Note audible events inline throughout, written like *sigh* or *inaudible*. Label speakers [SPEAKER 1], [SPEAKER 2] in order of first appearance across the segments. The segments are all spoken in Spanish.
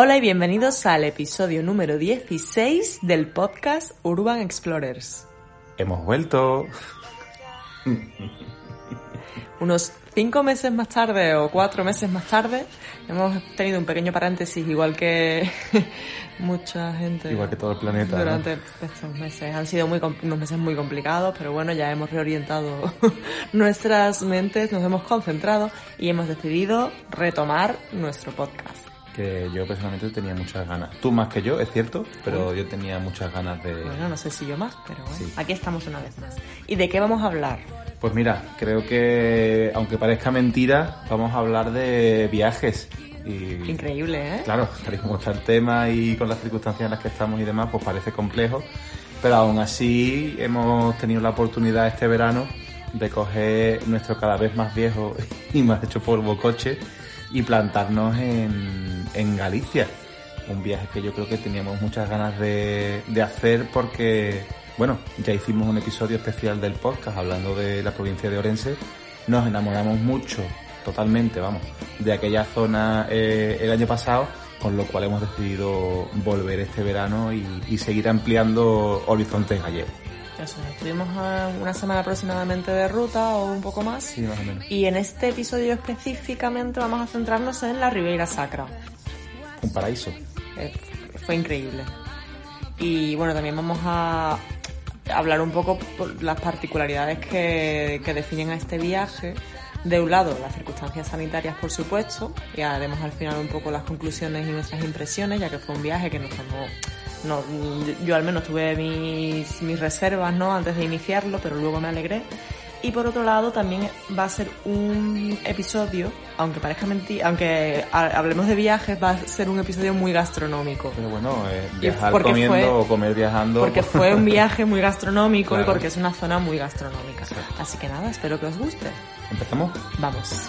[SPEAKER 1] Hola y bienvenidos al episodio número 16 del podcast Urban Explorers.
[SPEAKER 2] Hemos vuelto.
[SPEAKER 1] Unos cinco meses más tarde o cuatro meses más tarde hemos tenido un pequeño paréntesis igual que *laughs* mucha gente.
[SPEAKER 2] Igual que todo el planeta.
[SPEAKER 1] Durante estos meses. Han sido muy, unos meses muy complicados, pero bueno, ya hemos reorientado *laughs* nuestras mentes, nos hemos concentrado y hemos decidido retomar nuestro podcast
[SPEAKER 2] que yo personalmente tenía muchas ganas. Tú más que yo, es cierto, pero yo tenía muchas ganas de...
[SPEAKER 1] Bueno, no sé si yo más, pero bueno, aquí estamos una vez más. ¿Y de qué vamos a hablar?
[SPEAKER 2] Pues mira, creo que, aunque parezca mentira, vamos a hablar de viajes. Y,
[SPEAKER 1] Increíble, ¿eh?
[SPEAKER 2] Claro, tal y como está el tema y con las circunstancias en las que estamos y demás, pues parece complejo. Pero aún así hemos tenido la oportunidad este verano de coger nuestro cada vez más viejo *laughs* y más hecho polvo coche y plantarnos en, en Galicia. Un viaje que yo creo que teníamos muchas ganas de, de hacer porque, bueno, ya hicimos un episodio especial del podcast hablando de la provincia de Orense. Nos enamoramos mucho, totalmente, vamos, de aquella zona eh, el año pasado, con lo cual hemos decidido volver este verano y, y seguir ampliando horizontes gallegos.
[SPEAKER 1] Eso, estuvimos una semana aproximadamente de ruta o un poco más.
[SPEAKER 2] Sí, más o menos.
[SPEAKER 1] Y en este episodio específicamente vamos a centrarnos en la Ribeira Sacra.
[SPEAKER 2] Un paraíso.
[SPEAKER 1] Eh, fue increíble. Y bueno, también vamos a hablar un poco por las particularidades que, que definen a este viaje. De un lado, las circunstancias sanitarias, por supuesto, y además al final un poco las conclusiones y nuestras impresiones, ya que fue un viaje que nos tomó no, yo al menos tuve mis, mis reservas ¿no? antes de iniciarlo, pero luego me alegré. Y por otro lado también va a ser un episodio, aunque parezca mentira, aunque hablemos de viajes, va a ser un episodio muy gastronómico.
[SPEAKER 2] Pero bueno, eh, viajar comiendo
[SPEAKER 1] fue,
[SPEAKER 2] o comer viajando.
[SPEAKER 1] Porque fue un viaje muy gastronómico claro. y porque es una zona muy gastronómica. Sí. Así que nada, espero que os guste.
[SPEAKER 2] ¿Empezamos?
[SPEAKER 1] Vamos.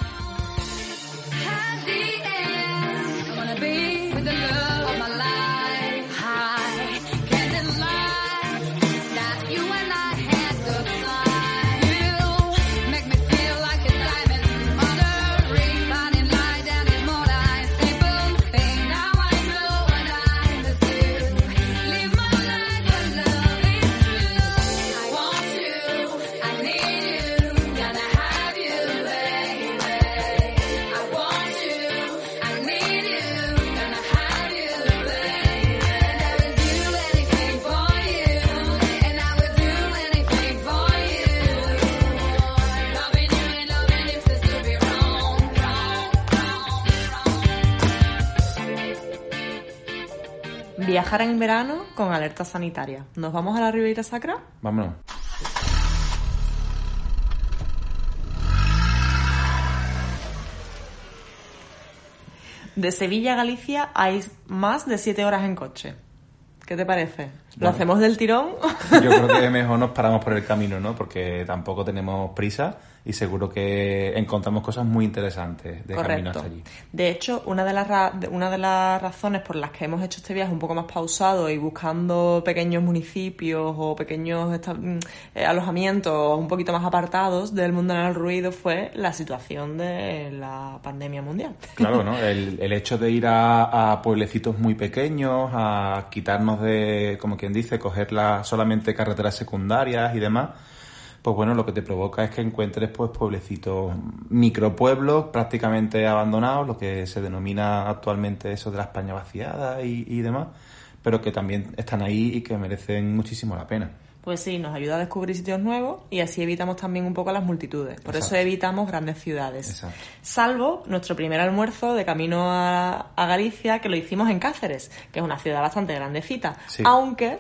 [SPEAKER 1] En verano con alerta sanitaria. ¿Nos vamos a la Ribeira Sacra?
[SPEAKER 2] Vámonos.
[SPEAKER 1] De Sevilla a Galicia hay más de 7 horas en coche. ¿Qué te parece? ¿Lo hacemos del tirón?
[SPEAKER 2] Yo creo que *laughs* mejor nos paramos por el camino, ¿no? Porque tampoco tenemos prisa y seguro que encontramos cosas muy interesantes de camino hasta allí.
[SPEAKER 1] De hecho, una de, las ra- una de las razones por las que hemos hecho este viaje un poco más pausado y buscando pequeños municipios o pequeños mm, eh, alojamientos un poquito más apartados del mundo del ruido fue la situación de la pandemia mundial.
[SPEAKER 2] Claro, ¿no? *laughs* El, el hecho de ir a, a pueblecitos muy pequeños, a quitarnos de, como quien dice, coger la, solamente carreteras secundarias y demás, pues bueno, lo que te provoca es que encuentres pues pueblecitos, micropueblos prácticamente abandonados, lo que se denomina actualmente eso de la España vaciada y, y demás, pero que también están ahí y que merecen muchísimo la pena.
[SPEAKER 1] Pues sí, nos ayuda a descubrir sitios nuevos y así evitamos también un poco las multitudes. Por eso evitamos grandes ciudades.
[SPEAKER 2] Exacto.
[SPEAKER 1] Salvo nuestro primer almuerzo de camino a, a Galicia, que lo hicimos en Cáceres, que es una ciudad bastante grandecita.
[SPEAKER 2] Sí.
[SPEAKER 1] Aunque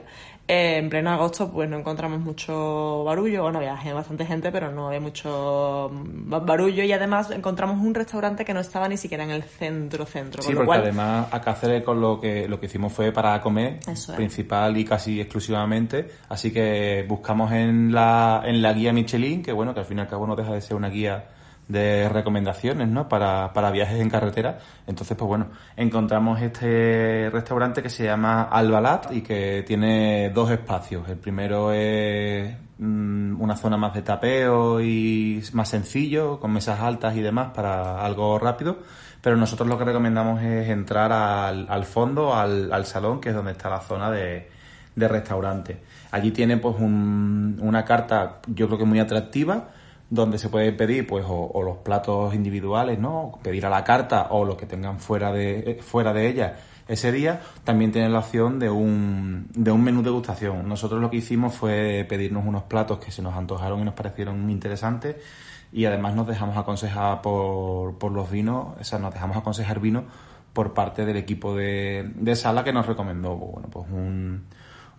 [SPEAKER 1] Eh, en pleno agosto pues no encontramos mucho barullo, bueno, había bastante gente, pero no había mucho mm, barullo. Y además encontramos un restaurante que no estaba ni siquiera en el centro centro.
[SPEAKER 2] Sí, porque además a Cáceres con lo que lo que hicimos fue para comer, principal y casi exclusivamente, así que buscamos en la, en la guía Michelin, que bueno, que al fin y al cabo no deja de ser una guía de recomendaciones ¿no? para, para viajes en carretera. Entonces, pues bueno, encontramos este restaurante que se llama Albalat y que tiene dos espacios. El primero es mm, una zona más de tapeo y más sencillo, con mesas altas y demás para algo rápido. Pero nosotros lo que recomendamos es entrar al, al fondo, al, al salón, que es donde está la zona de, de restaurante. Allí tiene pues un, una carta yo creo que muy atractiva donde se puede pedir pues o, los platos individuales, ¿no? Pedir a la carta o los que tengan fuera de eh, fuera de ella ese día, también tienen la opción de un, de un menú degustación. Nosotros lo que hicimos fue pedirnos unos platos que se nos antojaron y nos parecieron interesantes y además nos dejamos aconsejar por, por los vinos, o sea, nos dejamos aconsejar vino por parte del equipo de, de sala que nos recomendó, bueno, pues un,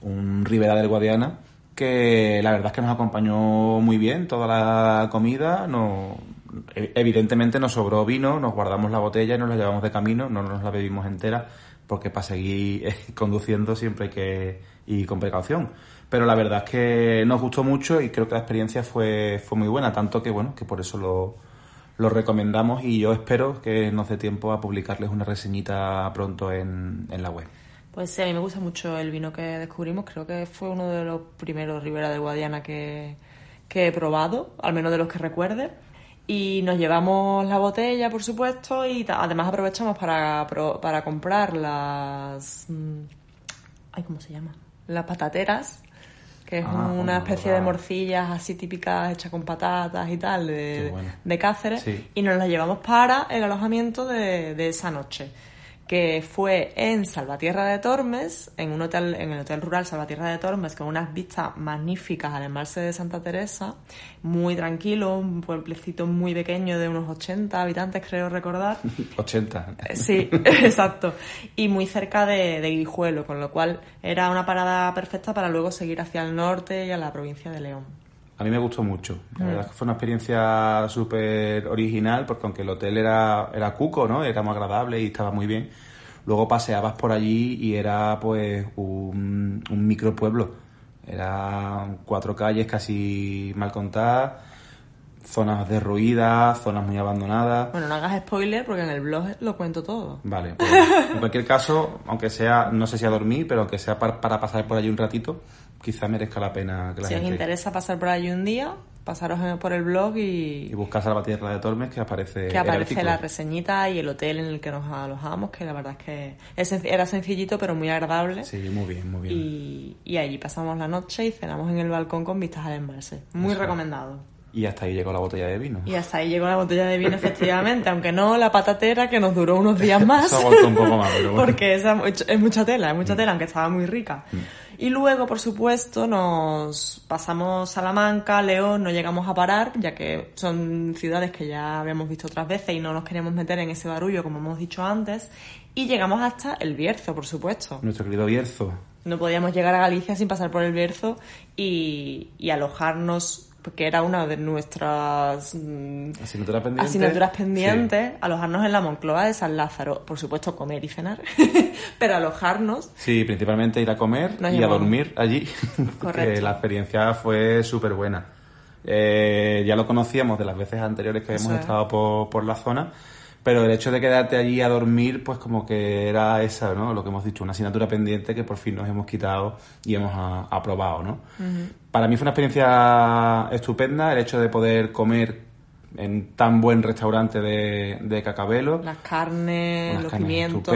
[SPEAKER 2] un Ribera del Guadiana que la verdad es que nos acompañó muy bien toda la comida. No, evidentemente nos sobró vino, nos guardamos la botella y nos la llevamos de camino, no nos la bebimos entera porque para seguir *laughs* conduciendo siempre hay que ir con precaución. Pero la verdad es que nos gustó mucho y creo que la experiencia fue, fue muy buena, tanto que bueno, que por eso lo, lo recomendamos y yo espero que nos dé tiempo a publicarles una reseñita pronto en, en la web.
[SPEAKER 1] Pues sí, a mí me gusta mucho el vino que descubrimos. Creo que fue uno de los primeros Ribera de Guadiana que, he probado, al menos de los que recuerde. Y nos llevamos la botella, por supuesto, y además aprovechamos para, para comprar las... Mm, ay, ¿cómo se llama? Las patateras, que es ah, una especie de morcillas así típicas hechas con patatas y tal de, de Cáceres. Y nos las llevamos para el alojamiento de, de esa noche que fue en Salvatierra de Tormes, en un hotel, en el hotel rural Salvatierra de Tormes, con unas vistas magníficas al embalse de Santa Teresa, muy tranquilo, un pueblecito muy pequeño de unos 80 habitantes, creo recordar. *laughs*
[SPEAKER 2] 80.
[SPEAKER 1] Eh, sí, *laughs* exacto. Y muy cerca de, de Guijuelo, con lo cual era una parada perfecta para luego seguir hacia el norte y a la provincia de León.
[SPEAKER 2] A mí me gustó mucho. La verdad es que fue una experiencia súper original, porque aunque el hotel era, era cuco, ¿no? Era muy agradable y estaba muy bien. Luego paseabas por allí y era pues un, un micropueblo. Eran cuatro calles casi mal contadas, zonas derruidas, zonas muy abandonadas.
[SPEAKER 1] Bueno, no hagas spoiler porque en el blog lo cuento todo.
[SPEAKER 2] Vale, pues, en cualquier caso, aunque sea, no sé si a dormir, pero aunque sea para, para pasar por allí un ratito, quizá merezca la pena que la
[SPEAKER 1] si
[SPEAKER 2] os
[SPEAKER 1] interesa pasar por allí un día, pasaros por el blog y...
[SPEAKER 2] Y buscar Salvatierra de Tormes, que aparece
[SPEAKER 1] Que aparece la reseñita y el hotel en el que nos alojamos, que la verdad es que era sencillito, pero muy agradable.
[SPEAKER 2] Sí, muy bien, muy bien.
[SPEAKER 1] Y, y allí pasamos la noche y cenamos en el balcón con vistas al embalse. Muy recomendado.
[SPEAKER 2] Y hasta ahí llegó la botella de vino.
[SPEAKER 1] Y hasta ahí llegó la botella de vino, efectivamente, *laughs* aunque no la patatera que nos duró unos días *laughs* más.
[SPEAKER 2] un poco más, pero bueno. *laughs*
[SPEAKER 1] Porque es, mucha tela, es mucha tela, aunque estaba muy rica. Y luego, por supuesto, nos pasamos Salamanca, León, no llegamos a parar, ya que son ciudades que ya habíamos visto otras veces y no nos queríamos meter en ese barullo, como hemos dicho antes. Y llegamos hasta el Bierzo, por supuesto.
[SPEAKER 2] Nuestro querido Bierzo.
[SPEAKER 1] No podíamos llegar a Galicia sin pasar por el Bierzo y, y alojarnos porque era una de nuestras
[SPEAKER 2] mm, asignaturas
[SPEAKER 1] pendientes, pendientes alojarnos en la Moncloa de San Lázaro. Por supuesto, comer y cenar, *laughs* pero alojarnos.
[SPEAKER 2] Sí, principalmente ir a comer y a dormir allí, *laughs* porque la experiencia fue súper buena. Eh, ya lo conocíamos de las veces anteriores que hemos estado por, por la zona pero el hecho de quedarte allí a dormir, pues como que era esa, ¿no? Lo que hemos dicho, una asignatura pendiente que por fin nos hemos quitado y hemos aprobado, ¿no? Para mí fue una experiencia estupenda el hecho de poder comer en tan buen restaurante de, de Cacabelo.
[SPEAKER 1] Las carnes, los pimientos,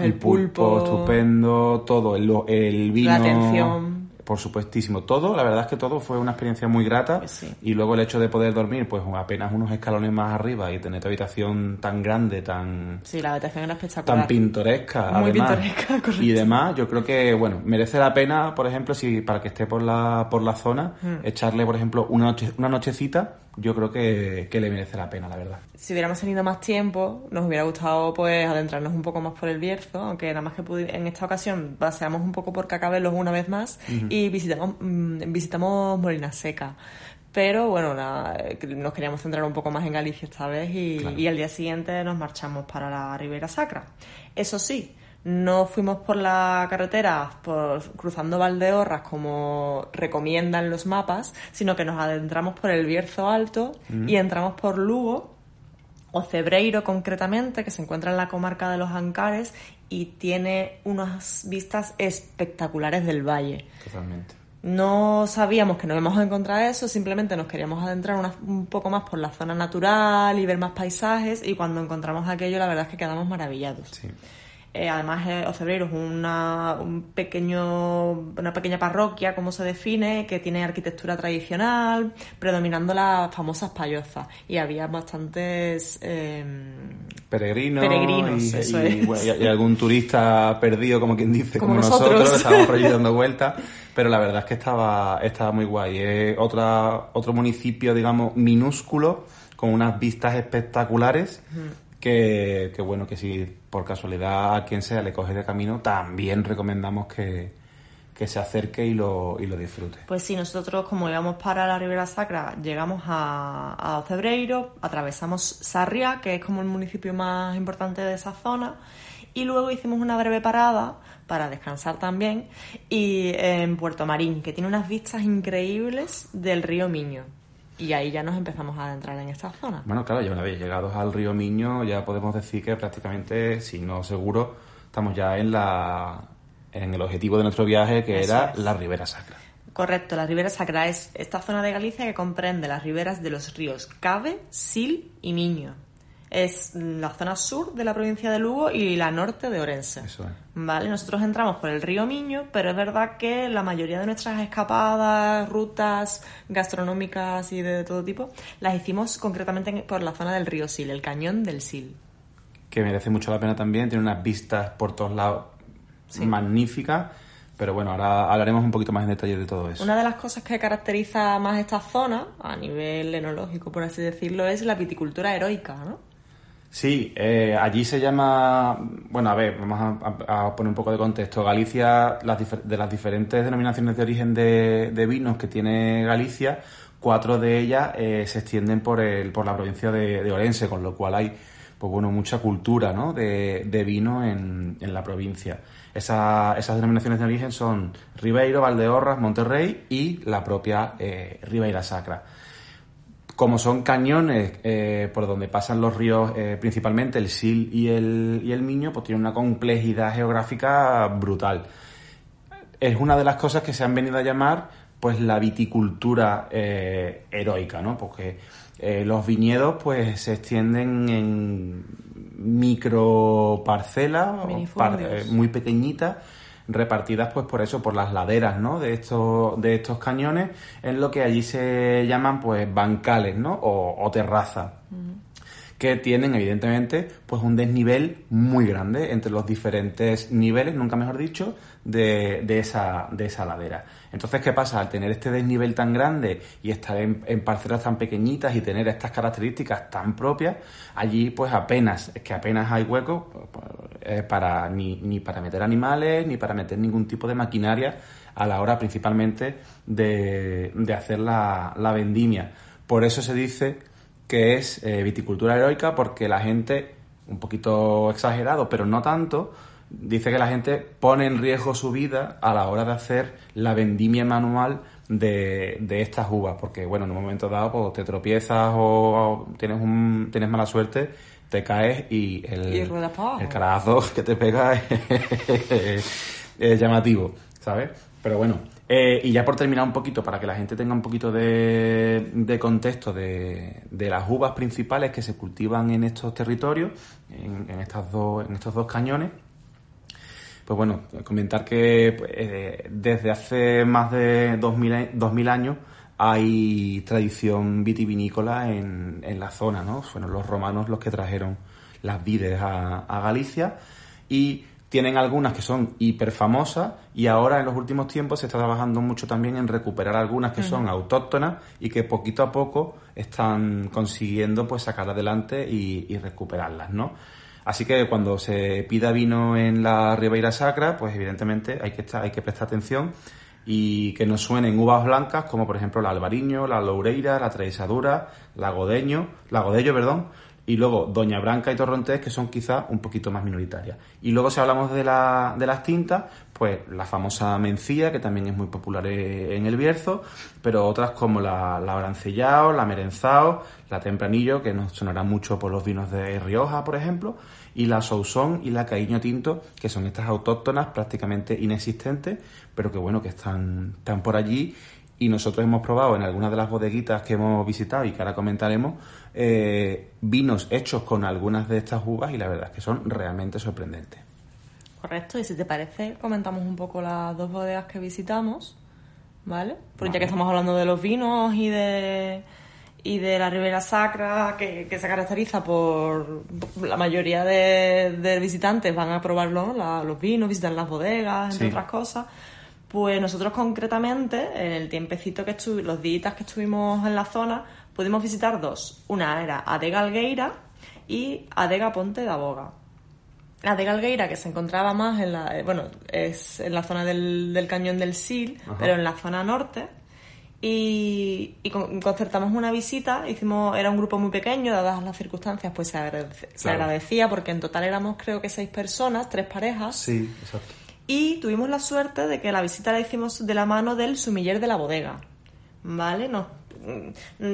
[SPEAKER 2] el, pulpo, estupendo, todo, el, el vino.
[SPEAKER 1] La atención
[SPEAKER 2] por supuestísimo. Todo, la verdad es que todo fue una experiencia muy grata.
[SPEAKER 1] Pues
[SPEAKER 2] y luego el hecho de poder dormir, pues apenas unos escalones más arriba y tener tu habitación tan grande, tan.
[SPEAKER 1] Sí, la habitación era espectacular.
[SPEAKER 2] Tan pintoresca.
[SPEAKER 1] Muy pintoresca, *laughs* correcto.
[SPEAKER 2] Y demás, yo creo que, bueno, merece la pena, por ejemplo, si para que esté por la, por la zona, mm. echarle, por ejemplo, una, noche, una nochecita yo creo que, que, le merece la pena, la verdad.
[SPEAKER 1] Si hubiéramos tenido más tiempo, nos hubiera gustado pues adentrarnos un poco más por el Bierzo, aunque nada más que en esta ocasión paseamos un poco por Cacabelos una vez más y visitamos, mm, visitamos Molina Seca. Pero bueno, nos queríamos centrar un poco más en Galicia esta vez y, y al día siguiente nos marchamos para la Ribera Sacra. Eso sí, no fuimos por la carretera por, cruzando Valdeorras como recomiendan los mapas, sino que nos adentramos por el Bierzo Alto y entramos por Lugo, o Cebreiro concretamente, que se encuentra en la comarca de los Ancares y tiene unas vistas espectaculares del valle.
[SPEAKER 2] Totalmente.
[SPEAKER 1] No sabíamos que nos íbamos a encontrar eso, simplemente nos queríamos adentrar un poco más por la zona natural y ver más paisajes y cuando encontramos aquello la verdad es que quedamos maravillados.
[SPEAKER 2] Sí.
[SPEAKER 1] Eh, además, eh, Ocebreiro es una, un pequeño, una pequeña parroquia, como se define, que tiene arquitectura tradicional, predominando las famosas payozas. Y había bastantes
[SPEAKER 2] em, peregrinos,
[SPEAKER 1] peregrinos
[SPEAKER 2] y, algún turista perdido, como quien dice, como, nosotros, estábamos por allí dando *laughs* vueltas. Pero la verdad es que estaba, estaba muy guay. Es otra, otro municipio, digamos, minúsculo, con unas vistas espectaculares que, bueno, que si por casualidad a quien sea le coge de camino, también recomendamos que, se acerque y lo, y lo disfrute.
[SPEAKER 1] Pues sí, nosotros como íbamos para la Ribera Sacra, llegamos a, a atravesamos Sarria, que es como el municipio más importante de esa zona, y luego hicimos una breve parada para descansar también, y en Puerto Marín, que tiene unas vistas increíbles del río Miño. Y ahí ya nos empezamos a adentrar en esta zona.
[SPEAKER 2] Bueno, claro, ya una vez llegados al río Miño, ya podemos decir que prácticamente, si no seguro, estamos ya en la en el objetivo de nuestro viaje, que era la Ribera Sacra.
[SPEAKER 1] Correcto, la Ribera Sacra es esta zona de Galicia que comprende las riberas de los ríos Cabe, Sil y Miño es la zona sur de la provincia de Lugo y la norte de Orense.
[SPEAKER 2] Eso es.
[SPEAKER 1] Vale, nosotros entramos por el río Miño, pero es verdad que la mayoría de nuestras escapadas, rutas gastronómicas y de todo tipo, las hicimos concretamente por la zona del río Sil, el cañón del Sil.
[SPEAKER 2] Que merece mucho la pena también, tiene unas vistas por todos lados magníficas. Pero bueno, ahora hablaremos un poquito más en detalle de todo eso.
[SPEAKER 1] Una de las cosas que caracteriza más esta zona, a nivel enológico, por así decirlo, es la viticultura heroica, ¿no?
[SPEAKER 2] Sí, eh, allí se llama, bueno, a ver, vamos a, poner un poco de contexto. Galicia, de las diferentes denominaciones de origen de, vinos que tiene Galicia, cuatro de ellas eh, se extienden por, el, por la provincia de, Orense, con lo cual hay, pues bueno, mucha cultura ¿no? de, vino en, la provincia. esas denominaciones de origen son Ribeiro, Valdeorras, Monterrey y la propia eh, Ribeira Sacra como son cañones eh, por donde pasan los ríos, eh, principalmente el Sil y el, y el Miño, pues tienen una complejidad geográfica brutal. Es una de las cosas que se han venido a llamar pues la viticultura eh, heroica, ¿no? Porque los viñedos pues se extienden en micro parcelas muy pequeñitas repartidas pues por eso, por las laderas, ¿no? De estos, de estos cañones, en lo que allí se llaman pues bancales, ¿no? O, terrazas. Que tienen evidentemente pues un desnivel muy grande entre los diferentes niveles, nunca mejor dicho, de, de, esa, de esa ladera. Entonces, ¿qué pasa? Al tener este desnivel tan grande y estar en, parcelas tan pequeñitas y tener estas características tan propias, allí pues apenas, es que apenas hay hueco pues, eh, para, ni, ni para meter animales, ni para meter ningún tipo de maquinaria a la hora principalmente de, de hacer la, la, vendimia. Por eso se dice que es eh, viticultura heroica, porque la gente, un poquito exagerado, pero no tanto, dice que la gente pone en riesgo su vida a la hora de hacer la vendimia manual de, de estas uvas, porque bueno, en un momento dado pues, te tropiezas o, tienes, un, tienes mala suerte, te caes y el, el carazo *laughs* que te pega es, llamativo, ¿sabes? Pero bueno, eh, y ya por terminar un poquito, para que la gente tenga un poquito de, de contexto de, de, las uvas principales que se cultivan en estos territorios, en, estas dos, en estos dos cañones, pues bueno, comentar que pues, eh, desde hace más de 2000, años hay tradición vitivinícola en, en, la zona, ¿no? Fueron los romanos los que trajeron las vides a, Galicia y tienen algunas que son hiper famosas y ahora en los últimos tiempos se está trabajando mucho también en recuperar algunas que son autóctonas y que poquito a poco están consiguiendo pues sacar adelante y, y recuperarlas, ¿no? Así que cuando se pida vino en la Ribeira Sacra, pues evidentemente hay que, estar, hay que prestar atención y que nos suenen uvas blancas como por ejemplo la albariño, la loureira, la traisadura, la godeño, la godello, perdón, y luego Doña Branca y Torrontés, que son quizás un poquito más minoritarias. Y luego si hablamos de, la, de las tintas, pues la famosa mencía, que también es muy popular e, en el Bierzo, pero otras como la, la Brancellao, la Merenzao, la Tempranillo, que nos sonará mucho por los vinos de Rioja, por ejemplo, y la Sousón y la Caíño Tinto, que son estas autóctonas prácticamente inexistentes, pero que bueno, que están, están por allí y nosotros hemos probado en algunas de las bodeguitas que hemos visitado y que ahora comentaremos eh, vinos hechos con algunas de estas uvas y la verdad es que son realmente sorprendentes.
[SPEAKER 1] Correcto, y si te parece, comentamos un poco las dos bodegas que visitamos, ¿vale? Porque ya que estamos hablando de los vinos y de y de la Ribera Sacra, que, se caracteriza por la mayoría de, visitantes van a probarlo, los vinos, visitan las bodegas, entre otras cosas. Pues nosotros concretamente, en el tiempecito que estuve, los días que estuvimos en la zona, pudimos visitar dos. Una era Adega Algueira y Adega Ponte de Aboga. Adega Algueira, que se encontraba más en la, eh, bueno, es en la zona del, cañón del Sil, pero en la zona norte. Y, concertamos una visita, hicimos, era un grupo muy pequeño, dadas las circunstancias, pues se, se agradecía porque en total éramos creo que seis personas, tres parejas.
[SPEAKER 2] Sí, exacto.
[SPEAKER 1] Y tuvimos la suerte de que la visita la hicimos de la mano del sumiller de la bodega. ¿Vale? No, mm,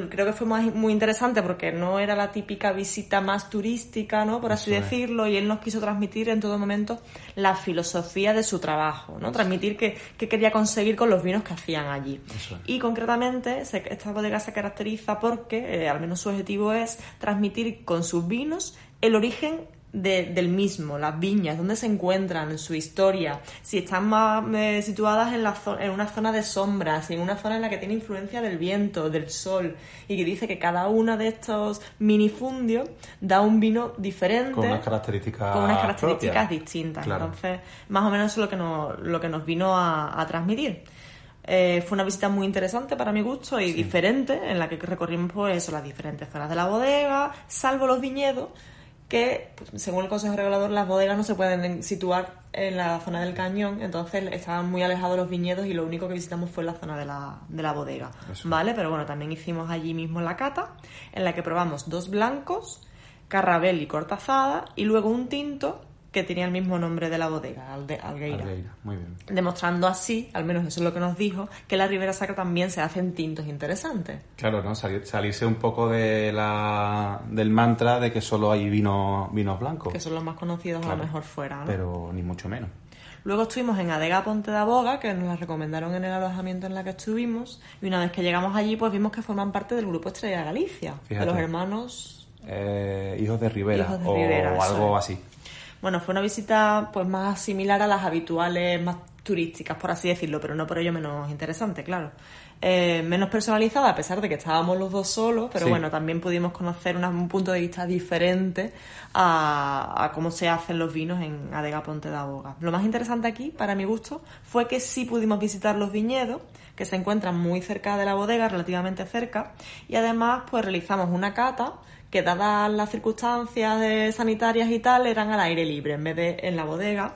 [SPEAKER 1] creo que fue muy interesante porque no era la típica visita más turística, ¿no? Por así decirlo, y él nos quiso transmitir en todo momento la filosofía de su trabajo, ¿no? Transmitir qué, quería conseguir con los vinos que hacían allí. Y concretamente, esta bodega se caracteriza porque, eh, al menos su objetivo es transmitir con sus vinos el origen del mismo, las viñas, dónde se encuentran, su historia, si están más eh, situadas en, la en una zona de sombras, en una zona en la que tiene influencia del viento, del sol, y que dice que cada uno de estos minifundios da un vino diferente.
[SPEAKER 2] Con unas características,
[SPEAKER 1] con unas características distintas. Entonces, más o menos eso es lo que nos, lo que nos vino a, transmitir. Eh, fue una visita muy interesante para mi gusto y diferente, en la que recorrimos pues, las diferentes zonas de la bodega, salvo los viñedos, que, pues, según el Consejo Regulador, las bodegas no se pueden situar en la zona del cañón, entonces estaban muy alejados los viñedos y lo único que visitamos fue la zona de la, de la bodega, ¿vale? Pero bueno, también hicimos allí mismo la cata, en la que probamos dos blancos, carrabel y cortazada, y luego un tinto que tenía el mismo nombre de la bodega, Algueira.
[SPEAKER 2] muy bien.
[SPEAKER 1] Demostrando así, al menos eso es lo que nos dijo, que la Ribera Sacra también se hacen tintos interesantes.
[SPEAKER 2] Claro, ¿no? salirse un poco de la, del mantra de que solo hay vino, vinos blancos.
[SPEAKER 1] Que son los más conocidos a lo mejor fuera, ¿no?
[SPEAKER 2] Pero ni mucho menos.
[SPEAKER 1] Luego estuvimos en Adega Ponte de Aboga, que nos la recomendaron en el alojamiento en la que estuvimos, y una vez que llegamos allí, pues vimos que forman parte del grupo Estrella Galicia, de los hermanos...
[SPEAKER 2] Eh, hijos de Rivera, o algo así.
[SPEAKER 1] Bueno, fue una visita pues más similar a las habituales, más turísticas, por así decirlo, pero no por ello menos interesante, claro. Eh, menos personalizada, a pesar de que estábamos los dos solos, pero bueno, también pudimos conocer un punto de vista diferente a, cómo se hacen los vinos en Adega Ponte de Aboga. Lo más interesante aquí, para mi gusto, fue que sí pudimos visitar los viñedos, que se encuentran muy cerca de la bodega, relativamente cerca, y además pues realizamos una cata que dadas las circunstancias sanitarias y tal, eran al aire libre en vez de en la bodega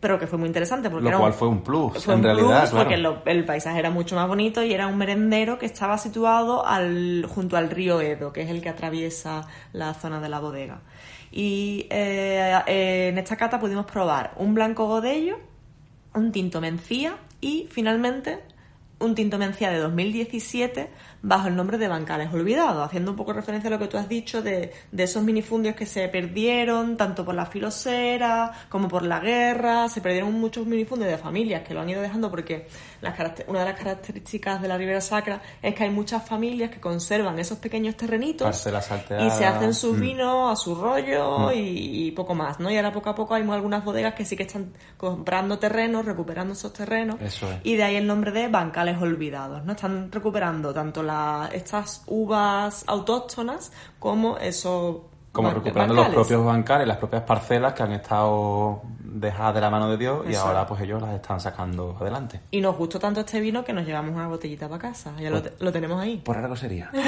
[SPEAKER 1] pero que fue muy interesante porque
[SPEAKER 2] lo cual fue un plus en realidad
[SPEAKER 1] porque el paisaje era mucho más bonito y era un merendero que estaba situado al, junto al río Edo que es el que atraviesa la zona de la bodega. Y eh, en esta cata pudimos probar un blanco godello un tinto mencía y finalmente un tinto mencía de 2017 bajo el nombre de Bancales Olvidados, haciendo un poco referencia a lo que tú has dicho de, de esos minifundios que se perdieron, tanto por la filosera como por la guerra, se perdieron muchos minifundios de familias que lo han ido dejando porque una de las características de la Ribera Sacra es que hay muchas familias que conservan esos pequeños terrenitos y se hacen sus mm. vinos a su rollo mm. y, poco más, ¿no? Y ahora poco a poco hay algunas bodegas que sí que están comprando terrenos, recuperando esos terrenos y de ahí el nombre de Bancales Olvidados, ¿no? Están recuperando tanto estas uvas autóctonas como esos
[SPEAKER 2] como recuperando los propios bancales, las propias parcelas que han estado dejadas de la mano de Dios y ahora pues ellos las están sacando adelante.
[SPEAKER 1] Y nos gustó tanto este vino que nos llevamos una botellita para casa. Ya lo, te- lo tenemos ahí.
[SPEAKER 2] Por algo sería. *laughs*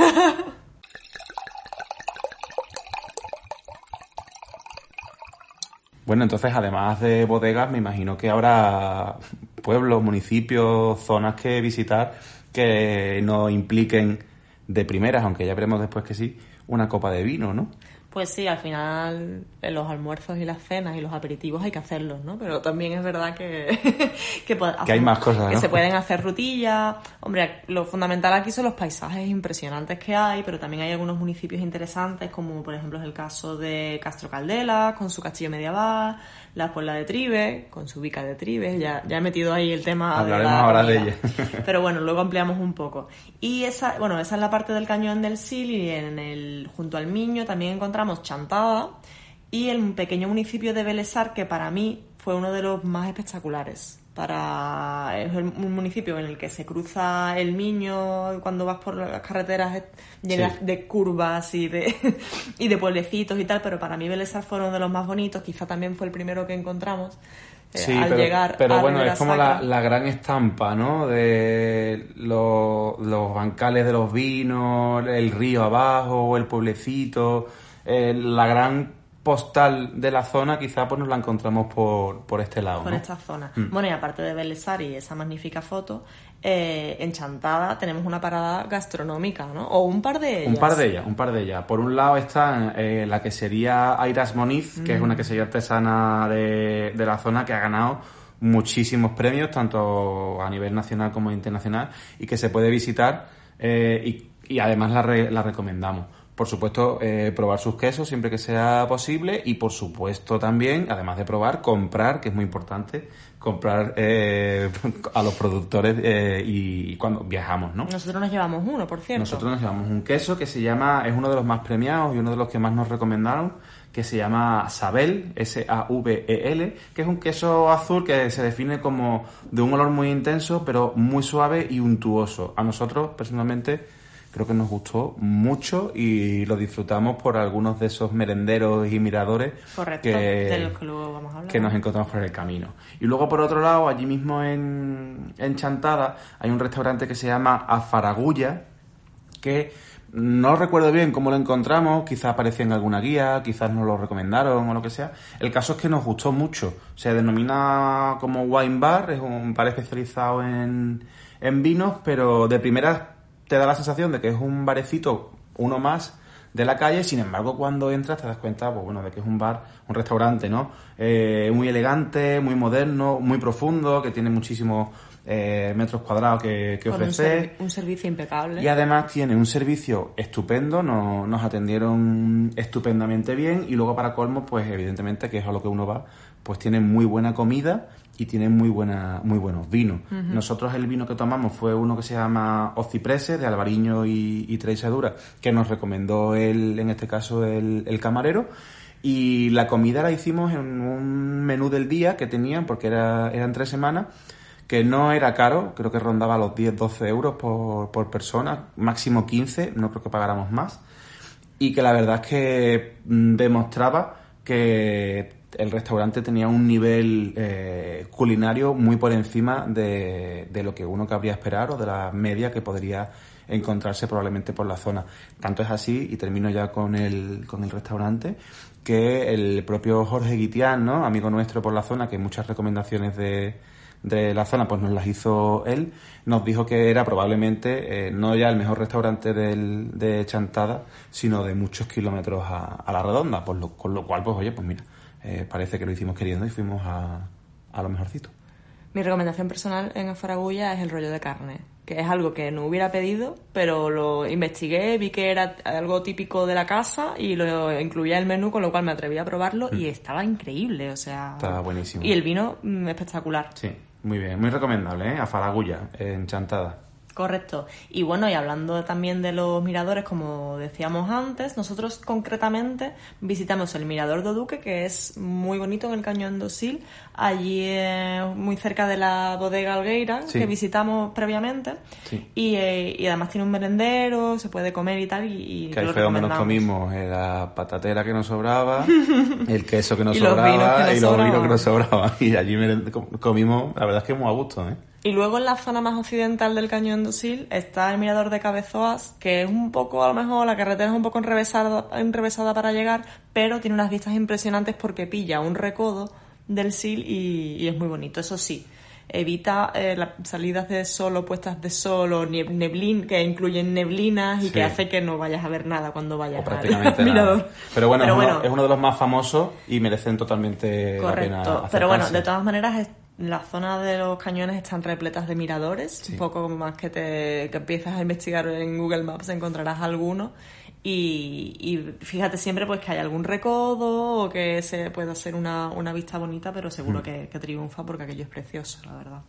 [SPEAKER 2] Bueno, entonces además de bodegas, me imagino que habrá pueblos, municipios, zonas que visitar que no impliquen de primeras, aunque ya veremos después que sí, una copa de vino, ¿no?
[SPEAKER 1] Pues sí, al final en los almuerzos y las cenas y los aperitivos hay que hacerlos, ¿no? Pero también es verdad que *laughs* que, pod-
[SPEAKER 2] Que hay más cosas,
[SPEAKER 1] que se pueden hacer rutillas. Hombre, lo fundamental aquí son los paisajes impresionantes que hay, pero también hay algunos municipios interesantes, como por ejemplo es el caso de Castro Caldela, con su castillo medieval, la Puebla de Tribes, con su bica de Tribes. Ya, ya he metido ahí el tema.
[SPEAKER 2] Hablaremos
[SPEAKER 1] la
[SPEAKER 2] ahora de ella. *laughs*
[SPEAKER 1] Pero bueno, luego ampliamos un poco. Y esa, bueno, esa es la parte del cañón del Sil y en el, junto al Miño también encontramos Chantada y el pequeño municipio de Belesar que para mí fue uno de los más espectaculares. Para, es el- un municipio en el que se cruza el Miño cuando vas por las carreteras llenas
[SPEAKER 2] Sí.
[SPEAKER 1] de curvas y de, *laughs* y de pueblecitos y tal, pero para mí Belesar fue uno de los más bonitos, quizá también fue el primero que encontramos. eh,
[SPEAKER 2] Sí,
[SPEAKER 1] al
[SPEAKER 2] pero,
[SPEAKER 1] llegar
[SPEAKER 2] pero
[SPEAKER 1] a
[SPEAKER 2] bueno, es como la, gran estampa, ¿no? De lo- los bancales de los vinos, el río abajo, el pueblecito, eh, la gran postal de la zona, quizá pues nos la encontramos por, por este lado,
[SPEAKER 1] por
[SPEAKER 2] ¿no?
[SPEAKER 1] esta zona.
[SPEAKER 2] Mm.
[SPEAKER 1] Bueno, y aparte de Belesar y esa magnífica foto, eh, en Chantada tenemos una parada gastronómica, ¿no? O un par de ellas.
[SPEAKER 2] Un par de ellas, un par de ellas. Por un lado está eh, la que sería Airas Moniz, que es una quesería artesana de, de la zona que ha ganado muchísimos premios, tanto a nivel nacional como internacional, y que se puede visitar eh, y, y además la, re- la recomendamos. Por supuesto, eh, probar sus quesos siempre que sea posible y por supuesto también, además de probar, comprar, que es muy importante, comprar eh, *laughs* a los productores eh, y, y cuando viajamos, ¿no?
[SPEAKER 1] Nosotros nos llevamos uno, por cierto.
[SPEAKER 2] Nosotros nos llevamos un queso que se llama, es uno de los más premiados y uno de los que más nos recomendaron, que se llama Sabel, S-A-V-E-L, que es un queso azul que se define como de un olor muy intenso, pero muy suave y untuoso. A nosotros, personalmente, creo que nos gustó mucho y lo disfrutamos por algunos de esos merenderos y miradores
[SPEAKER 1] Correcto,
[SPEAKER 2] que,
[SPEAKER 1] de los que luego vamos a hablar.
[SPEAKER 2] que nos encontramos por el camino. Y luego, por otro lado, allí mismo en, en Chantada, hay un restaurante que se llama Afaragulla, que no recuerdo bien cómo lo encontramos, quizás aparecía en alguna guía, quizás nos lo recomendaron o lo que sea. El caso es que nos gustó mucho. Se denomina como wine bar, es un bar especializado en, en vinos, pero de primera te da la sensación de que es un barecito, uno más de la calle, sin embargo cuando entras te das cuenta pues bueno de que es un bar, un restaurante, ¿no? Eh, muy elegante, muy moderno, muy profundo, que tiene muchísimos eh, metros cuadrados que, que
[SPEAKER 1] un,
[SPEAKER 2] ofrecer.
[SPEAKER 1] servi- un servicio impecable.
[SPEAKER 2] Y además tiene un servicio estupendo, no- nos atendieron estupendamente bien y luego para colmo, pues evidentemente que es a lo que uno va, pues tiene muy buena comida y tiene muy buena muy buenos vinos. Nosotros el vino que tomamos fue uno que se llama Ociprese de Alvariño y, y que nos recomendó el, en este caso el, el camarero. Y la comida la hicimos en un menú del día que tenían, porque era, eran tres semanas, que no era caro, creo que rondaba los 10-12 euros por, por persona, máximo 15, no creo que pagáramos más, y que la verdad es que mm, demostraba que el restaurante tenía un nivel eh, culinario muy por encima de, de lo que uno cabría esperar o de la media que podría encontrarse probablemente por la zona. Tanto es así, y termino ya con el, con el restaurante, que el propio Jorge Guitián, ¿no? amigo nuestro por la zona, que muchas recomendaciones de, de la zona pues nos las hizo él, nos dijo que era probablemente eh, no ya el mejor restaurante del, de Chantada, sino de muchos kilómetros a, a la redonda, por lo, con lo cual, pues oye, pues mira, eh, parece que lo hicimos queriendo y fuimos a, a lo mejorcito.
[SPEAKER 1] Mi recomendación personal en Afaragulla es el rollo de carne, que es algo que no hubiera pedido, pero lo investigué, vi que era algo típico de la casa y lo incluía en el menú, con lo cual me atreví a probarlo y estaba increíble, o sea...
[SPEAKER 2] Está buenísimo.
[SPEAKER 1] Y el vino mm, espectacular.
[SPEAKER 2] Sí, muy bien, muy recomendable, ¿eh? A Faragulla.
[SPEAKER 1] Correcto. Y bueno, y hablando también de los miradores, como decíamos antes, nosotros concretamente visitamos el mirador de Duque, que es muy bonito en el cañón de Osil, allí eh, muy cerca de la bodega Algueira,
[SPEAKER 2] Sí.
[SPEAKER 1] que visitamos previamente.
[SPEAKER 2] Sí.
[SPEAKER 1] Y, eh, y además tiene un merendero, se puede comer y tal. Y, y
[SPEAKER 2] Que ahí fue donde nos comimos eh, la patatera que nos sobraba, *laughs* el queso que nos
[SPEAKER 1] Y los vinos
[SPEAKER 2] sobraba
[SPEAKER 1] que nos
[SPEAKER 2] y los vinos que nos sobraban. *laughs* Y allí comimos, la verdad es que muy a gusto, ¿eh?
[SPEAKER 1] Y luego en la zona más occidental del cañón de Usil está el mirador de Cabezoas, que es un poco, a lo mejor, la carretera es un poco enrevesada, enrevesada para llegar, pero tiene unas vistas impresionantes porque pilla un recodo del Sil y, y es muy bonito. Eso sí, evita eh, las salidas de sol o puestas de sol o neblin, que incluyen neblinas y
[SPEAKER 2] Sí.
[SPEAKER 1] que hace que no vayas a ver nada cuando vayas al *laughs* mirador.
[SPEAKER 2] Pero bueno, es, Uno, es uno de los más famosos y merecen totalmente la pena
[SPEAKER 1] Correcto, pero bueno, de todas maneras, es- la zona de los cañones están repletas de miradores, un poco más que te que empiezas a investigar en Google Maps encontrarás alguno. Y, y fíjate siempre pues que hay algún recodo o que se puede hacer una, una vista bonita, pero seguro que, que triunfa porque aquello es precioso, la verdad.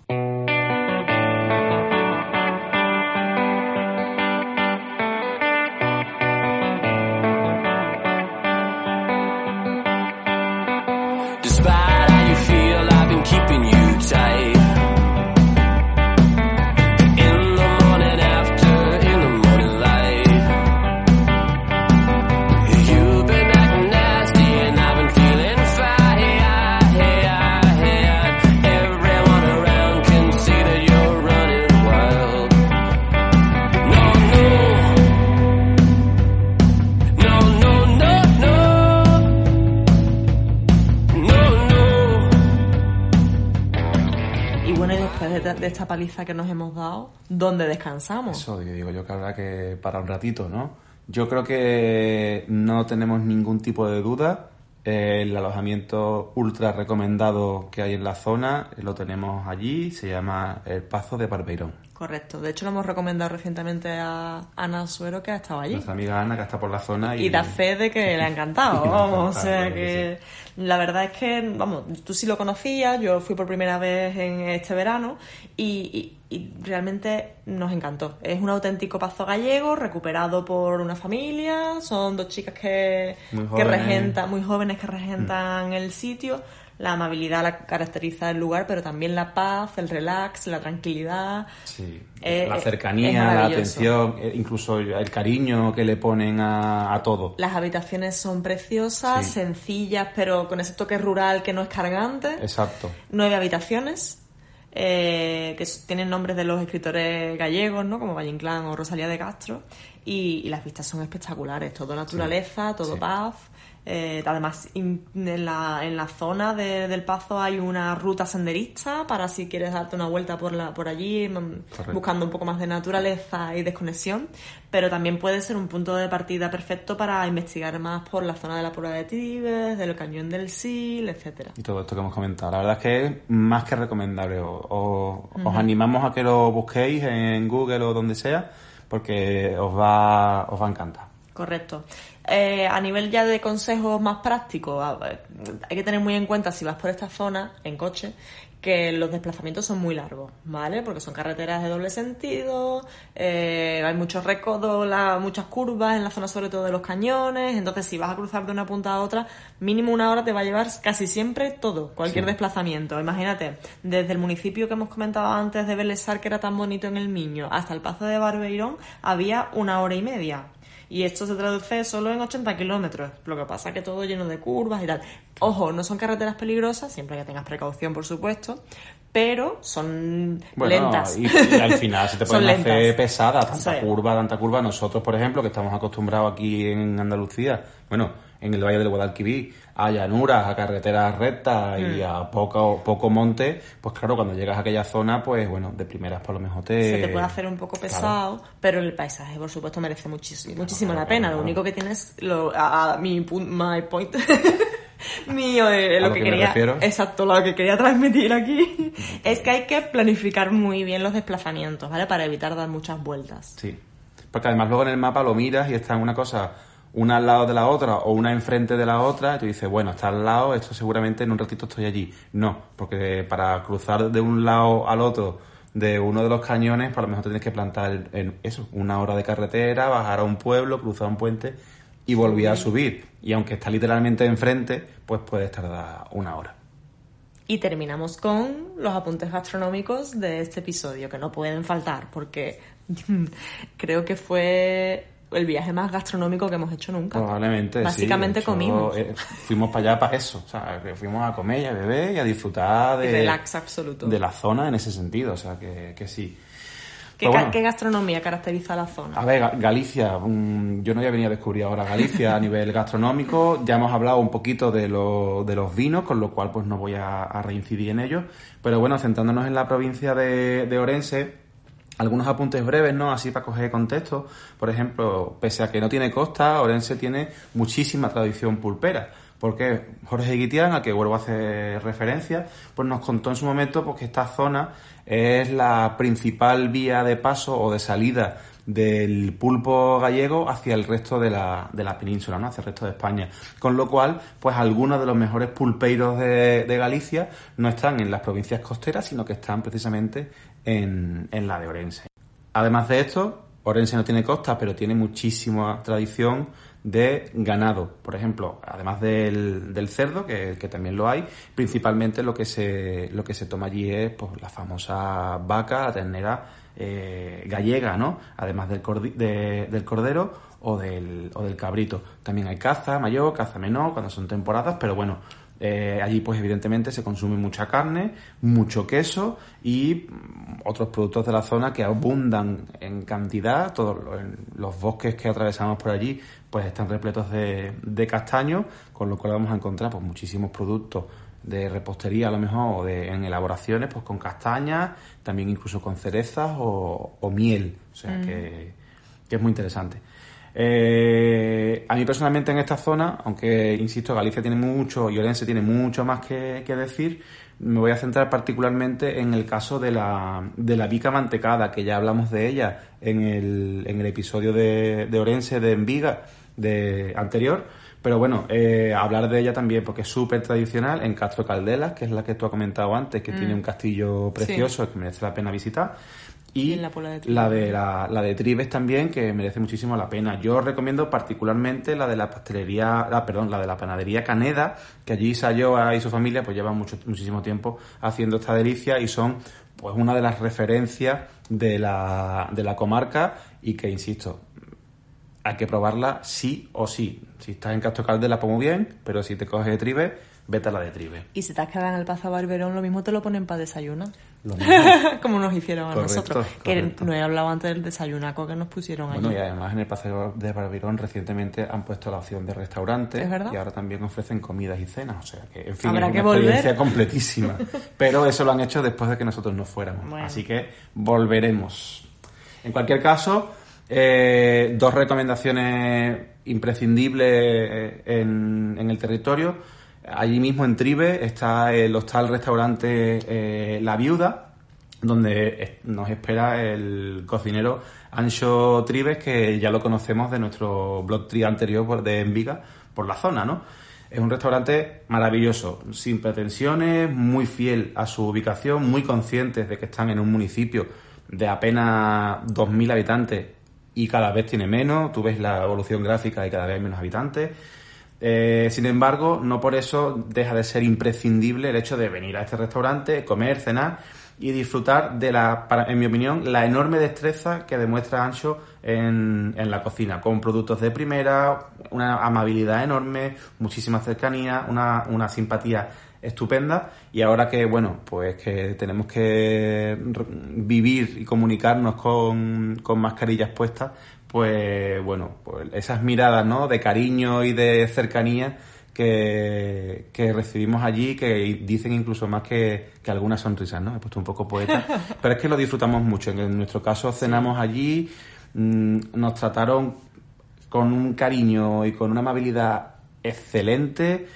[SPEAKER 1] Esta paliza que nos hemos dado, ¿dónde descansamos?
[SPEAKER 2] Eso digo yo que habrá que para un ratito, ¿no? Yo creo que no tenemos ningún tipo de duda. Eh, El alojamiento ultra recomendado que hay en la zona eh, lo tenemos allí, se llama el Pazo de Barbeirón.
[SPEAKER 1] Correcto, de hecho lo hemos recomendado recientemente a Ana Suero que ha estado allí.
[SPEAKER 2] Nuestra amiga Ana que está por la zona y,
[SPEAKER 1] Y da fe de que le ha encantado, *laughs* vamos, o sea
[SPEAKER 2] que
[SPEAKER 1] la verdad es que, vamos, tú sí lo conocías, yo fui por primera vez en este verano y, y- y realmente nos encantó. Es un auténtico pazo gallego recuperado por una familia, son dos chicas que, que regentan, muy jóvenes que regentan el sitio. La amabilidad la caracteriza el lugar, pero también la paz, el relax, la tranquilidad.
[SPEAKER 2] Sí,
[SPEAKER 1] Eh,
[SPEAKER 2] la cercanía, la atención, eh, incluso el cariño que le ponen a, a todo.
[SPEAKER 1] Las habitaciones son preciosas,
[SPEAKER 2] Sí.
[SPEAKER 1] sencillas, pero con ese toque rural que no es cargante.
[SPEAKER 2] Exacto.
[SPEAKER 1] Nueve habitaciones, eh, que tienen nombres de los escritores gallegos, ¿no? Como Valle Inclán o Rosalía de Castro. Y, y las vistas son espectaculares, todo naturaleza, todo
[SPEAKER 2] sí.
[SPEAKER 1] paz. Eh, además, in- en, la, en la zona de- del Pazo hay una ruta senderista para si quieres darte una vuelta por, la, por allí, mm,
[SPEAKER 2] Correcto.
[SPEAKER 1] buscando un poco más de naturaleza y desconexión. Pero también puede ser un punto de partida perfecto para investigar más por la zona de la Puebla de Tibes, del Cañón del Sil, etcétera.
[SPEAKER 2] Y todo esto que hemos comentado. La verdad es que es más que recomendable. O- o- Os animamos a que lo busquéis en Google o donde sea, porque os va, os va a encantar.
[SPEAKER 1] Correcto. Eh, a nivel ya de consejos más prácticos, ver, hay que tener muy en cuenta si vas por esta zona en coche que los desplazamientos son muy largos, ¿vale? Porque son carreteras de doble sentido, eh, hay muchos recodos, la- muchas curvas en la zona sobre todo de los cañones, entonces si vas a cruzar de una punta a otra, mínimo una hora te va a llevar casi siempre todo, cualquier
[SPEAKER 2] Sí.
[SPEAKER 1] desplazamiento. Imagínate, desde el municipio que hemos comentado antes de Belesar, que era tan bonito en el Miño, hasta el Pazo de Barbeirón, había una hora y media. Y esto se traduce solo en 80 kilómetros. Lo que pasa que todo lleno de curvas y tal. Ojo, no son carreteras peligrosas, siempre que tengas precaución, por supuesto, pero son
[SPEAKER 2] Bueno,
[SPEAKER 1] lentas.
[SPEAKER 2] Y, y al final se *laughs* te pueden hacer pesadas, tanta curva, tanta curva. Nosotros, por ejemplo, que estamos acostumbrados aquí en Andalucía, bueno, en el Valle del Guadalquivir, a llanuras, a carreteras rectas
[SPEAKER 1] Mm.
[SPEAKER 2] y a poco, poco monte, pues claro, cuando llegas a aquella zona, pues bueno, de primeras por lo mejor te...
[SPEAKER 1] se te puede hacer un poco
[SPEAKER 2] Claro.
[SPEAKER 1] pesado, pero el paisaje, por supuesto, merece muchísimo, muchísimo
[SPEAKER 2] claro,
[SPEAKER 1] la pena. Lo único que tienes, lo, a, a mi my point, *laughs* mío, eh, lo,
[SPEAKER 2] lo
[SPEAKER 1] que, quería, exacto, lo que quería transmitir aquí, *laughs* es que hay que planificar muy bien los desplazamientos, ¿vale? Para evitar dar muchas vueltas.
[SPEAKER 2] Sí. Porque además luego en el mapa lo miras y está en una cosa, una al lado de la otra o una enfrente de la otra, y tú dices, bueno, está al lado, esto seguramente en un ratito estoy allí. No, porque para cruzar de un lado al otro de uno de los cañones, pues a lo mejor te tienes que plantar en eso, una hora de carretera, bajar a un pueblo, cruzar un puente y volver a subir. Y aunque está literalmente enfrente, pues puedes tardar una hora.
[SPEAKER 1] Y terminamos con los apuntes gastronómicos de este episodio, que no pueden faltar, porque *laughs* creo que fue el viaje más gastronómico que hemos hecho nunca.
[SPEAKER 2] Probablemente, sí.
[SPEAKER 1] Básicamente
[SPEAKER 2] hecho,
[SPEAKER 1] comimos.
[SPEAKER 2] eh, fuimos para allá para eso, o sea, que fuimos a comer y a beber y a disfrutar de,
[SPEAKER 1] relax absoluto.
[SPEAKER 2] de la zona en ese sentido, o sea, que, que sí.
[SPEAKER 1] ¿Qué,
[SPEAKER 2] bueno.
[SPEAKER 1] qué gastronomía caracteriza la zona?
[SPEAKER 2] A ver, Ga- Galicia, mm, yo no había venido a descubrir ahora Galicia a nivel gastronómico, ya hemos hablado un poquito de, lo- de los vinos, con lo cual pues no voy a, a reincidir en ellos, pero bueno, centrándonos en la provincia de, de Orense, algunos apuntes breves, ¿no? Así para coger contexto. Por ejemplo, pese a que no tiene costa, Orense tiene muchísima tradición pulpera. Porque Jorge Guitián, al que vuelvo a hacer referencia, pues nos contó en su momento pues, que esta zona es la principal vía de paso o de salida del pulpo gallego hacia el resto de la, de la península, ¿no? hacia el resto de España. Con lo cual, pues algunos de los mejores pulpeiros de, de Galicia no están en las provincias costeras, sino que están precisamente en, en la de Orense. Además de esto, Orense no tiene costa, pero tiene muchísima tradición de ganado. Por ejemplo, además del, del cerdo, que, que también lo hay, principalmente lo que se, lo que se toma allí es pues, la famosa vaca, la ternera eh, gallega, ¿no? Además del, del cordero o del, o del cabrito. También hay caza mayor, caza menor, cuando son temporadas, pero bueno, eh, allí pues evidentemente se consume mucha carne, mucho queso y mm, otros productos de la zona que abundan en cantidad. Todos los bosques que atravesamos por allí pues están repletos de, de castaños, con lo cual vamos a encontrar pues muchísimos productos de repostería a lo mejor o de, en elaboraciones pues con castañas, también incluso con cerezas o, o miel. O sea que, que es muy interesante. Eh, a mí personalmente en esta zona, aunque insisto, Galicia tiene mucho y Orense tiene mucho más que, que decir, me voy a centrar particularmente en el caso de la, de la bica mantecada, que ya hablamos de ella en el, en el episodio de, de Orense de Enviga de anterior. Pero bueno, eh, hablar de ella también porque es súper tradicional en Castro Caldelas, que es la que tú has comentado antes, que tiene un castillo precioso que merece la pena visitar. Y
[SPEAKER 1] la de
[SPEAKER 2] la de la, la de Tribes también, que merece muchísimo la pena. Yo recomiendo particularmente la de la pastelería, ah, perdón, la de la panadería Caneda, que allí Sayoa y su familia pues llevan mucho, muchísimo tiempo haciendo esta delicia y son pues una de las referencias de la, de la comarca y que, insisto, hay que probarla sí o sí. Si estás en Castro Caldelas, pues muy bien, pero si te coges de Tribes, vete a la de Tribes.
[SPEAKER 1] Y si te has quedado en el Pazo Barberón, lo mismo te lo ponen para desayunar.
[SPEAKER 2] Lo *laughs* mismo.
[SPEAKER 1] Como nos hicieron a
[SPEAKER 2] Correcto,
[SPEAKER 1] nosotros. Que no he hablado antes del desayunaco que nos pusieron
[SPEAKER 2] Bueno,
[SPEAKER 1] allí.
[SPEAKER 2] y además en el Paseo de Barbirón recientemente han puesto la opción de restaurante
[SPEAKER 1] ¿Es verdad?
[SPEAKER 2] y ahora también ofrecen comidas y cenas, o sea que en fin
[SPEAKER 1] Habrá
[SPEAKER 2] es
[SPEAKER 1] que
[SPEAKER 2] una
[SPEAKER 1] volver.
[SPEAKER 2] experiencia completísima. *laughs* Pero eso lo han hecho después de que nosotros no fuéramos,
[SPEAKER 1] Bueno.
[SPEAKER 2] así que volveremos. En cualquier caso, eh, dos recomendaciones imprescindibles eh, en, en el territorio. Allí mismo en Tribe está el hostal restaurante eh, La Viuda, donde es- nos espera el cocinero Ancho Tribes, que ya lo conocemos de nuestro blog tri anterior de Enviga, por la zona, ¿no? Es un restaurante maravilloso, sin pretensiones, muy fiel a su ubicación, muy conscientes de que están en un municipio de apenas 2.000 habitantes y cada vez tiene menos, tú ves la evolución gráfica y cada vez hay menos habitantes. Eh, sin embargo, no por eso deja de ser imprescindible el hecho de venir a este restaurante, comer, cenar y disfrutar de la, en mi opinión, la enorme destreza que demuestra Ancho en, en la cocina, con productos de primera, una amabilidad enorme, muchísima cercanía, una, una simpatía estupenda. Y ahora que bueno pues que tenemos que vivir y comunicarnos con, con mascarillas puestas pues bueno pues esas miradas no de cariño y de cercanía que, que recibimos allí que dicen incluso más que, que algunas sonrisas no he puesto un poco poeta *laughs* pero es que lo disfrutamos mucho. En nuestro caso cenamos allí mm, nos trataron con un cariño y con una amabilidad excelente.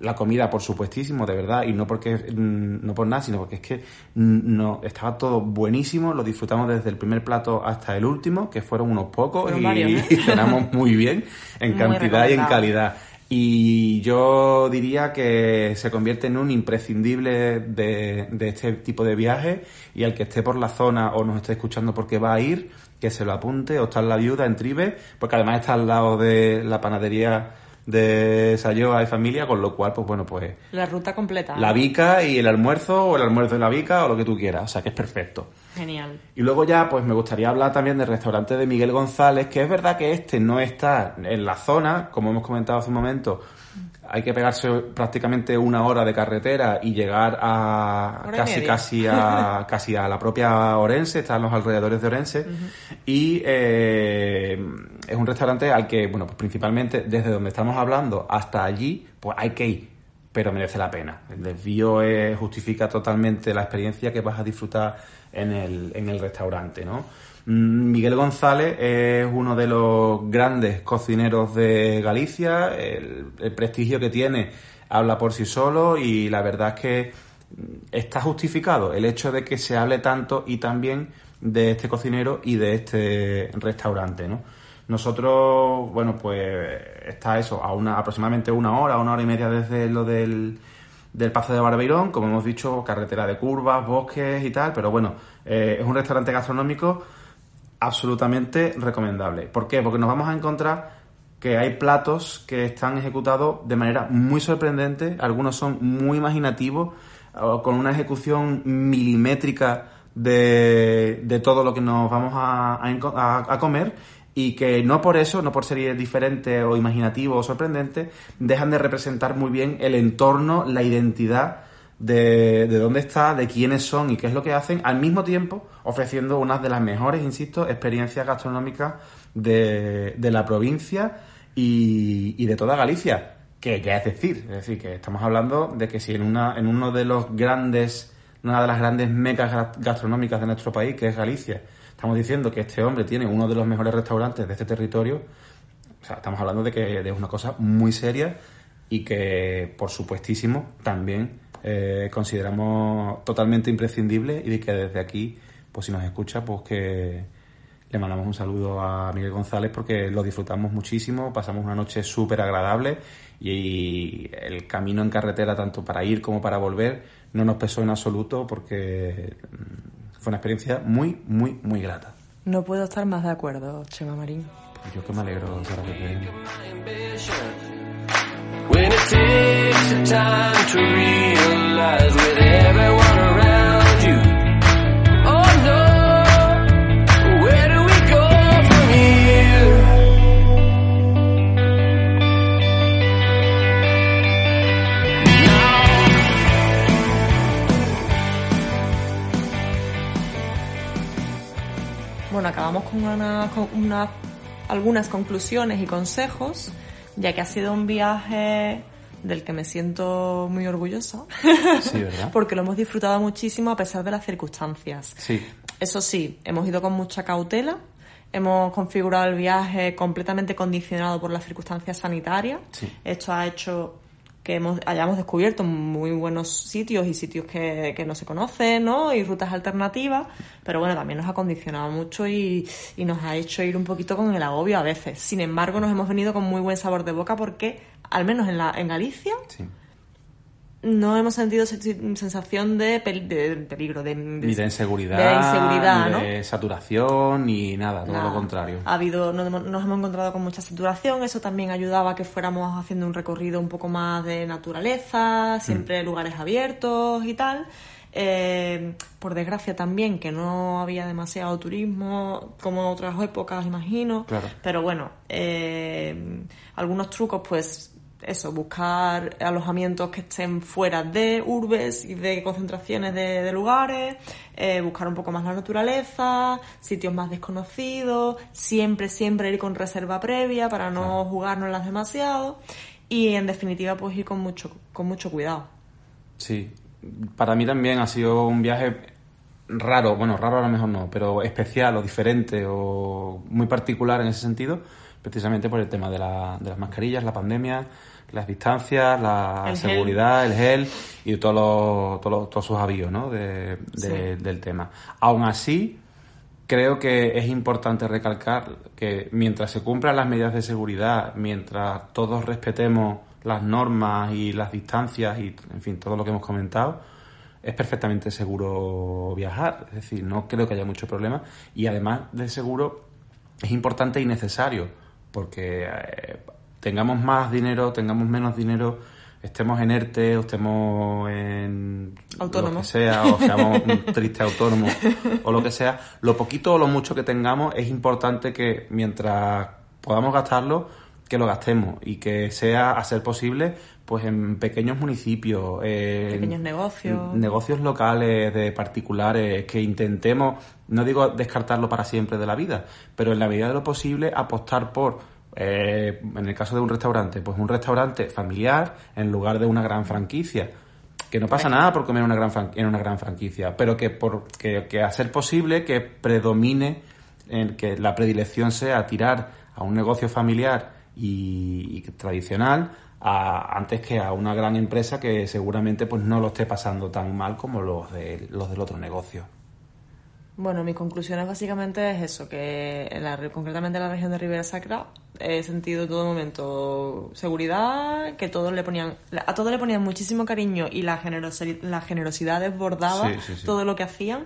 [SPEAKER 2] La comida, por supuestísimo, de verdad, y no porque mm, no por nada, sino porque es que mm, no estaba todo buenísimo, lo disfrutamos desde el primer plato hasta el último, que fueron unos pocos
[SPEAKER 1] Fueron
[SPEAKER 2] y,
[SPEAKER 1] varios, ¿eh? *laughs*
[SPEAKER 2] y cenamos muy bien en
[SPEAKER 1] Muy
[SPEAKER 2] cantidad y en calidad. Y yo diría que se convierte en un imprescindible de, de este tipo de viaje y al que esté por la zona o nos esté escuchando porque va a ir, que se lo apunte o está en la viuda en Tribe, porque además está al lado de la panadería de Sayoa y familia, con lo cual, pues bueno, pues
[SPEAKER 1] La ruta completa.
[SPEAKER 2] la bica y el almuerzo o el almuerzo de la bica o lo que tú quieras, o sea que es perfecto.
[SPEAKER 1] Genial.
[SPEAKER 2] Y luego ya, pues me gustaría hablar también del restaurante de Miguel González, que es verdad que este no está en la zona, como hemos comentado hace un momento, hay que pegarse prácticamente una hora de carretera y llegar a
[SPEAKER 1] Hora
[SPEAKER 2] casi casi a *laughs* casi a la propia Orense, está en los alrededores de Orense y eh, es un restaurante al que, bueno, pues principalmente desde donde estamos hablando hasta allí, pues hay que ir, pero merece la pena. El desvío eh, justifica totalmente la experiencia que vas a disfrutar en el, en el restaurante, ¿no? Mm, Miguel González es uno de los grandes cocineros de Galicia, el, prestigio que tiene habla por sí solo y la verdad es que mm, está justificado el hecho de que se hable tanto y también de este cocinero y de este restaurante, ¿no? Nosotros, bueno, pues está eso, a una aproximadamente una hora, una hora y media desde lo del, del de Barbeirón, como hemos dicho, carretera de curvas, bosques y tal, pero bueno, eh, es un restaurante gastronómico absolutamente recomendable. ¿Por qué? Porque nos vamos a encontrar que hay platos que están ejecutados de manera muy sorprendente, algunos son muy imaginativos, con una ejecución milimétrica de, de todo lo que nos vamos a, a- a comer y que no por eso, no por ser diferente o imaginativo o sorprendente, dejan de representar muy bien el entorno, la identidad de, de dónde está, de quiénes son y qué es lo que hacen, al mismo tiempo ofreciendo una de las mejores, insisto, experiencias gastronómicas de, de la provincia y, y de toda Galicia, que ya es decir, es decir, que estamos hablando de que si en, una, en uno de los grandes, una de las grandes mecas ga- gastronómicas de nuestro país, que es Galicia, estamos diciendo que este hombre tiene uno de los mejores restaurantes de este territorio, o sea, estamos hablando de que de una cosa muy seria y que, por supuestísimo, también eh, consideramos totalmente imprescindible y de que desde aquí, pues si nos escucha, pues que le mandamos un saludo a Miguel González porque lo disfrutamos muchísimo, pasamos una noche súper agradable y el camino en carretera, tanto para ir como para volver, no nos pesó en absoluto porque mm, fue una experiencia muy, muy, muy grata.
[SPEAKER 1] No puedo estar más de acuerdo, Chema Marín.
[SPEAKER 2] Yo que me alegro, Sara, que
[SPEAKER 1] Bueno, acabamos con, una, con una- algunas conclusiones y consejos, ya que ha sido un viaje del que me siento muy orgullosa,
[SPEAKER 2] Sí, ¿verdad? *laughs*
[SPEAKER 1] porque lo hemos disfrutado muchísimo a pesar de las circunstancias.
[SPEAKER 2] Sí,
[SPEAKER 1] Eso sí, hemos ido con mucha cautela, hemos configurado el viaje completamente condicionado por las circunstancias sanitarias.
[SPEAKER 2] Sí.
[SPEAKER 1] Esto ha hecho que hemos, hayamos descubierto muy buenos sitios y sitios que, que no se conocen, ¿no? Y rutas alternativas, pero bueno, también nos ha condicionado mucho y, y nos ha hecho ir un poquito con el agobio a veces. Sin embargo, nos hemos venido con muy buen sabor de boca porque, al menos en, la, en Galicia,
[SPEAKER 2] sí.
[SPEAKER 1] no hemos sentido se- sensación de, pel- de peligro, de,
[SPEAKER 2] Ni de inseguridad,
[SPEAKER 1] de inseguridad,
[SPEAKER 2] ni
[SPEAKER 1] ¿no?
[SPEAKER 2] de saturación, ni nada, todo
[SPEAKER 1] Nada.
[SPEAKER 2] lo contrario.
[SPEAKER 1] Ha habido, nos, hemos- nos hemos encontrado con mucha saturación, eso también ayudaba a que fuéramos haciendo un recorrido un poco más de naturaleza, siempre lugares abiertos y tal. Eh, por desgracia también que no había demasiado turismo como en otras épocas, imagino.
[SPEAKER 2] Claro.
[SPEAKER 1] Pero bueno, eh, algunos trucos, pues eso, buscar alojamientos que estén fuera de urbes y de concentraciones de, de lugares, eh, buscar un poco más la naturaleza, sitios más desconocidos, siempre, siempre ir con reserva previa para no jugárnoslas demasiado y en definitiva pues ir con mucho, con mucho cuidado.
[SPEAKER 2] Sí, para mí también ha sido un viaje raro, bueno, raro a lo mejor no, pero especial o diferente o muy particular en ese sentido, precisamente por el tema de, la- de las mascarillas, la pandemia, las distancias, la
[SPEAKER 1] El gel.
[SPEAKER 2] seguridad, el gel y todos los, todos los- todos sus avíos ¿no? de, de-
[SPEAKER 1] Sí.
[SPEAKER 2] del tema. Aún así, creo que es importante recalcar que mientras se cumplan las medidas de seguridad, mientras todos respetemos las normas y las distancias y, en fin, todo lo que hemos comentado, es perfectamente seguro viajar. Es decir, no creo que haya mucho problema. Y además de seguro, es importante y necesario, porque eh, tengamos más dinero, tengamos menos dinero, estemos en ERTE o estemos en
[SPEAKER 1] Autónomo.
[SPEAKER 2] lo que sea, o seamos *laughs* un triste autónomo o lo que sea, lo poquito o lo mucho que tengamos es importante que mientras podamos gastarlo, que lo gastemos y que sea, a ser posible, pues en pequeños municipios, en
[SPEAKER 1] Pequeños negocios.
[SPEAKER 2] negocios locales de particulares, que intentemos, no digo descartarlo para siempre de la vida, pero en la medida de lo posible apostar por, eh, en el caso de un restaurante, pues un restaurante familiar en lugar de una gran franquicia. Que no pasa nada por comer en una gran, en una gran franquicia, pero que, por, que, que a ser posible que predomine, en que la predilección sea tirar a un negocio familiar y, y tradicional a- antes que a una gran empresa que seguramente pues no lo esté pasando tan mal como los, de, los del otro negocio.
[SPEAKER 1] Bueno, mi conclusión es básicamente es eso, que en la, re- concretamente en la región de Ribera Sacra he sentido en todo momento seguridad, que todos le ponían, a todos le ponían muchísimo cariño y la, generosi- la generosidad desbordaba
[SPEAKER 2] Sí, sí, sí.
[SPEAKER 1] todo lo que hacían,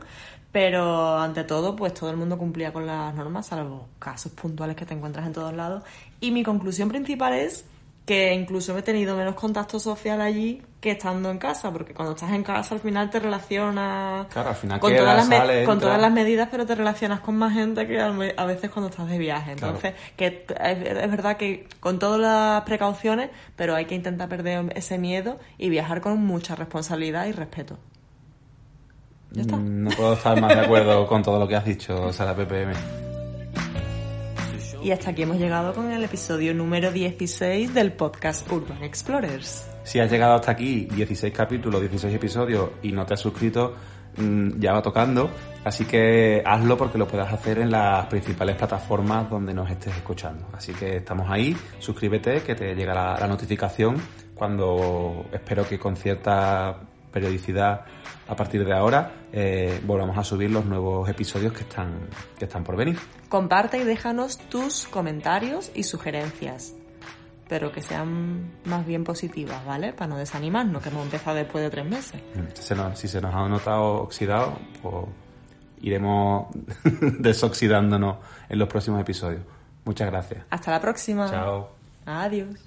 [SPEAKER 1] pero ante todo, pues todo el mundo cumplía con las normas, salvo casos puntuales que te encuentras en todos lados. Y mi conclusión principal es que incluso he tenido menos contacto social allí que estando en casa, porque cuando estás en casa al final te relacionas
[SPEAKER 2] Claro, al final
[SPEAKER 1] con,
[SPEAKER 2] queda,
[SPEAKER 1] todas, las
[SPEAKER 2] sale,
[SPEAKER 1] con todas las medidas, pero te relacionas con más gente que a veces cuando estás de viaje.
[SPEAKER 2] Claro.
[SPEAKER 1] Entonces, que es verdad que con todas las precauciones, pero hay que intentar perder ese miedo y viajar con mucha responsabilidad y respeto. Ya está.
[SPEAKER 2] Mm, No puedo estar más de acuerdo *laughs* con todo lo que has dicho, Sara PPM.
[SPEAKER 1] Y hasta aquí hemos llegado con el episodio número 16 del podcast Urban Explorers.
[SPEAKER 2] Si has llegado hasta aquí, 16 capítulos, 16 episodios y no te has suscrito, mm, ya va tocando. Así que hazlo porque lo puedes hacer en las principales plataformas donde nos estés escuchando. Así que estamos ahí, suscríbete que te llega la, la notificación cuando espero que con cierta periodicidad a partir de ahora eh, volvamos a subir los nuevos episodios que están, que están por venir.
[SPEAKER 1] Comparte y déjanos tus comentarios y sugerencias. Pero que sean más bien positivas, ¿vale? Para no desanimarnos, que hemos empezado después de tres meses.
[SPEAKER 2] Se nos- si se nos ha notado oxidado, pues iremos *laughs* desoxidándonos en los próximos episodios. Muchas gracias.
[SPEAKER 1] Hasta la próxima.
[SPEAKER 2] Chao.
[SPEAKER 1] Adiós.